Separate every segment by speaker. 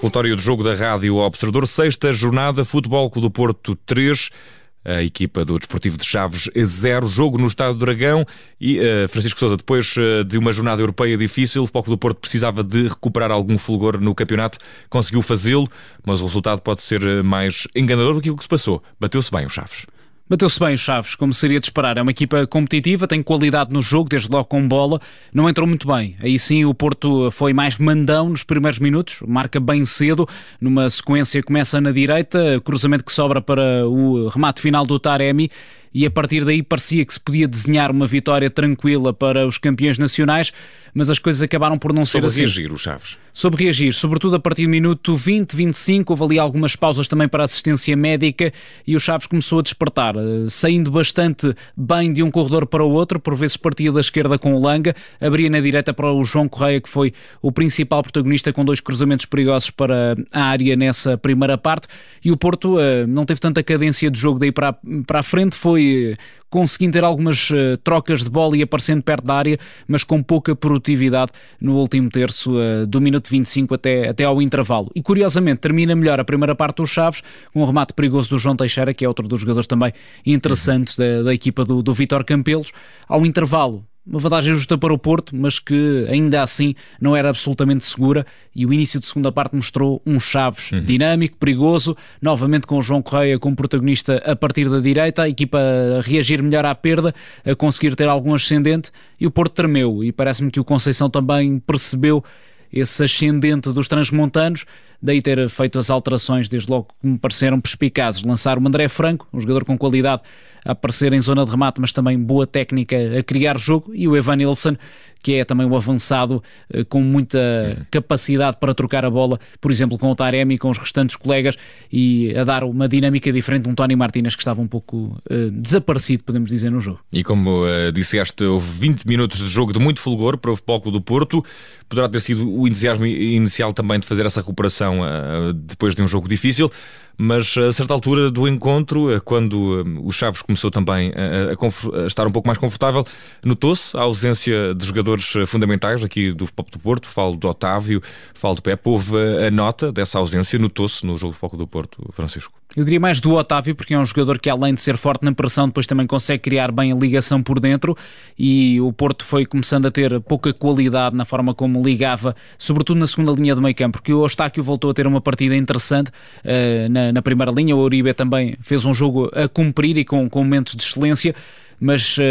Speaker 1: relatório do jogo da Rádio Observador, sexta jornada, Futebol Clube do Porto 3, a equipa do Desportivo de Chaves 0, jogo no Estado do Dragão. E uh, Francisco Sousa, depois uh, de uma jornada europeia difícil, o Futebol Clube do Porto precisava de recuperar algum fulgor no campeonato, conseguiu fazê-lo, mas o resultado pode ser eh, mais enganador do que aquilo que se passou. Bateu-se bem o Chaves.
Speaker 2: Bateu-se bem o Chaves, como seria de esperar. É uma equipa competitiva, tem qualidade no jogo, desde logo com bola. Não entrou muito bem. Aí sim o Porto foi mais mandão nos primeiros minutos, marca bem cedo. Numa sequência começa na direita, cruzamento que sobra para o remate final do Taremi e a partir daí parecia que se podia desenhar uma vitória tranquila para os campeões nacionais, mas as coisas acabaram por não
Speaker 1: Soube
Speaker 2: ser assim.
Speaker 1: reagir o Chaves.
Speaker 2: Soube reagir, sobretudo a partir do minuto 20, 25, houve ali algumas pausas também para assistência médica e o Chaves começou a despertar, eh, saindo bastante bem de um corredor para o outro, por vezes partia da esquerda com o Langa, abria na direita para o João Correia, que foi o principal protagonista com dois cruzamentos perigosos para a área nessa primeira parte, e o Porto uh, não teve tanta cadência de jogo daí para, para a frente, foi foi conseguindo ter algumas uh, trocas de bola e aparecendo perto da área, mas com pouca produtividade no último terço, uh, do minuto 25 até, até ao intervalo. E curiosamente termina melhor a primeira parte dos Chaves, com um remate perigoso do João Teixeira, que é outro dos jogadores também interessantes da, da equipa do, do Vitor Campelos. Ao intervalo, uma vantagem justa para o Porto, mas que ainda assim não era absolutamente segura. E o início de segunda parte mostrou um Chaves uhum. dinâmico, perigoso, novamente com o João Correia como protagonista a partir da direita, a equipa a reagir melhor à perda, a conseguir ter algum ascendente. E o Porto tremeu. E parece-me que o Conceição também percebeu esse ascendente dos transmontanos daí ter feito as alterações, desde logo que me pareceram perspicazes. Lançar o André Franco, um jogador com qualidade a aparecer em zona de remate, mas também boa técnica a criar jogo, e o Evan Nilsson, que é também um avançado eh, com muita capacidade para trocar a bola, por exemplo, com o Taremi e com os restantes colegas, e a dar uma dinâmica diferente de um Tony Martínez que estava um pouco uh, desaparecido, podemos dizer, no jogo.
Speaker 1: E como uh, disseste, houve 20 minutos de jogo de muito fulgor para o Futebol do Porto, poderá ter sido o entusiasmo inicial também de fazer essa recuperação uh, depois de um jogo difícil, mas a certa altura do encontro, eh, quando eh, o Chaves começou também a, a, a estar um pouco mais confortável, notou-se a ausência de jogadores eh, fundamentais aqui do Futebol do Porto, falo do Otávio, falo do Pepe, houve a nota dessa ausência, notou-se no jogo do Futebol do Porto, Francisco.
Speaker 2: Eu diria mais do Otávio, porque é um jogador que, além de ser forte na pressão, depois também consegue criar bem a ligação por dentro. E o Porto foi começando a ter pouca qualidade na forma como ligava, sobretudo na segunda linha do meio campo, porque o Eustáquio voltou a ter uma partida interessante uh, na, na, primeira linha. O Uribe também fez um jogo a cumprir e com, com momentos de excelência mas uh,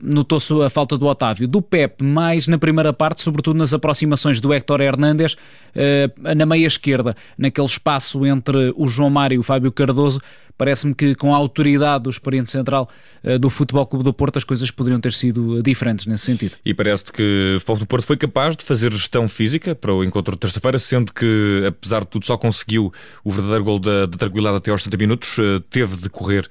Speaker 2: notou-se a falta do Otávio. Do Pep, mais na primeira parte, sobretudo nas aproximações do Héctor Hernández uh, na meia esquerda, naquele espaço entre o João Mário e o Fábio Cardoso, Parece-me que com a autoridade do experiente central uh, do Futebol Clube do Porto as coisas poderiam ter sido diferentes nesse sentido.
Speaker 1: E parece que o Futebol do Porto foi capaz de fazer gestão física para o encontro de terça-feira, sendo que, apesar de tudo, só conseguiu o verdadeiro gol da, da tranquilidade até aos 70 minutos, uh, teve de correr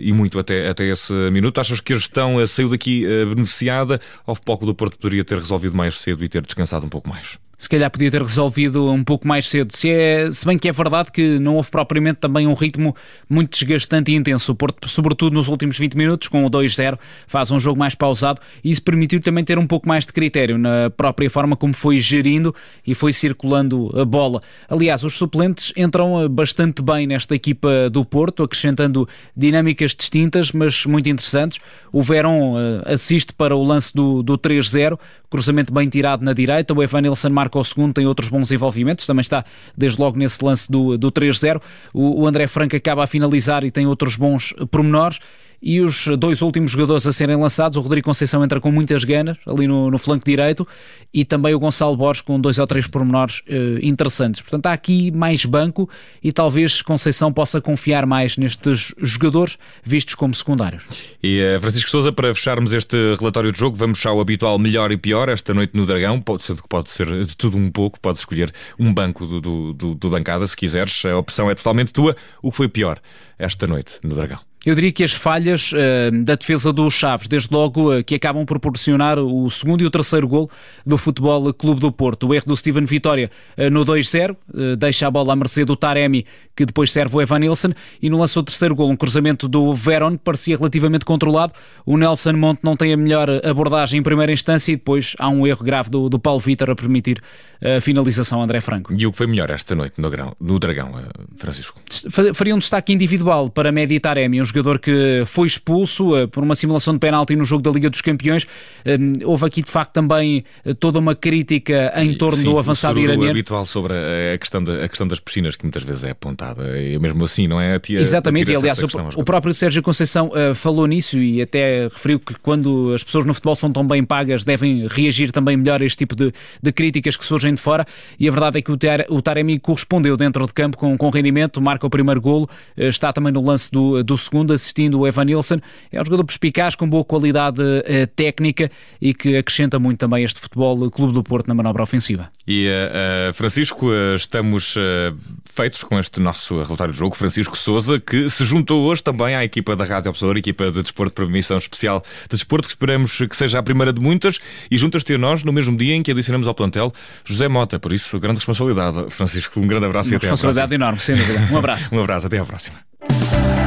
Speaker 1: e muito até, até esse minuto. Achas que a gestão saiu daqui beneficiada ou o Futebol Clube do Porto poderia ter resolvido mais cedo e ter descansado um pouco mais?
Speaker 2: Se calhar podia ter resolvido um pouco mais cedo. Se, é, se bem que é verdade que não houve propriamente também um ritmo muito desgastante e intenso. O Porto, sobretudo nos últimos 20 minutos, com o 2-0, faz um jogo mais pausado e isso permitiu também ter um pouco mais de critério na própria forma como foi gerindo e foi circulando a bola. Aliás, os suplentes entram eh, bastante bem nesta equipa do Porto, acrescentando dinâmicas distintas, mas muito interessantes. O Verón eh, assiste para o lance do, do 3-0, cruzamento bem tirado na direita. O Evan Nilsson marca o segundo, tem outros bons envolvimentos, também está desde logo nesse lance do, do 3-0. O, o André Franco acaba a finalizar e tem outros bons pormenores e os dois últimos jogadores a serem lançados, o Rodrigo Conceição entra com muitas ganas ali no, no flanco direito e também o Gonçalo Borges com dois ou três pormenores uh, interessantes. Portanto, há aqui mais banco e talvez Conceição possa confiar mais nestes jogadores vistos como secundários.
Speaker 1: E uh, Francisco Souza, para fecharmos este relatório de jogo, vamos ao habitual melhor e pior esta noite no Dragão. Pode ser, pode ser de tudo um pouco, pode escolher um banco do, do, do, do bancada se quiseres. A opção é totalmente tua. O que foi pior esta noite no Dragão?
Speaker 2: Eu diria que as falhas uh, da defesa dos Chaves, desde logo uh, que acabam por proporcionar o segundo e o terceiro gol do Futebol Clube do Porto. O erro do Steven Vitória uh, no 2-0, deixa a bola à mercê do Taremi, que depois serve o Evan Nilsson, e no lance do terceiro gol, um cruzamento do Veron, que parecia relativamente controlado. O Nelson Monte não tem a melhor abordagem em primeira instância e depois há um erro grave do, do Paulo Vitor a permitir a finalização André Franco.
Speaker 1: E o que foi melhor esta noite no, grão, no Dragão, Francisco?
Speaker 2: Faria um destaque individual para Medi Taremi, um jogador que foi expulso uh, por uma simulação de penalti no jogo da Liga dos Campeões. Uh, houve aqui de facto também uh, toda uma crítica em torno
Speaker 1: Sim,
Speaker 2: do avançado iraniano.
Speaker 1: habitual sobre a questão, da, a questão das piscinas que muitas vezes é apontada. E mesmo assim, não é?
Speaker 2: Tia, Exatamente, e aliás, o, o, próprio Sérgio Conceição falou nisso e até referiu que quando as pessoas no futebol são tão bem pagas devem reagir também melhor a este tipo de, de críticas que surgem de fora. E a verdade é que o, o Taremi correspondeu dentro de campo com, com rendimento, marca o primeiro golo, está também no lance do, do segundo, assistindo o Evan Nilsson. É um jogador perspicaz, com boa qualidade uh, técnica e que acrescenta muito também este futebol Clube do Porto na manobra ofensiva.
Speaker 1: E uh, Francisco, estamos feitos com este nosso relatório de jogo. Francisco Souza, que se juntou hoje também à equipa da Rádio Observador, equipa de desporto para missão especial de desporto, que esperamos que seja a primeira de muitas, e juntas-te a nós no mesmo dia em que adicionamos ao plantel José Mota. Por isso, grande responsabilidade, Francisco. Um grande abraço
Speaker 2: Uma
Speaker 1: e até à próxima.
Speaker 2: Responsabilidade enorme, sem dúvida. Um abraço.
Speaker 1: um abraço, até à próxima.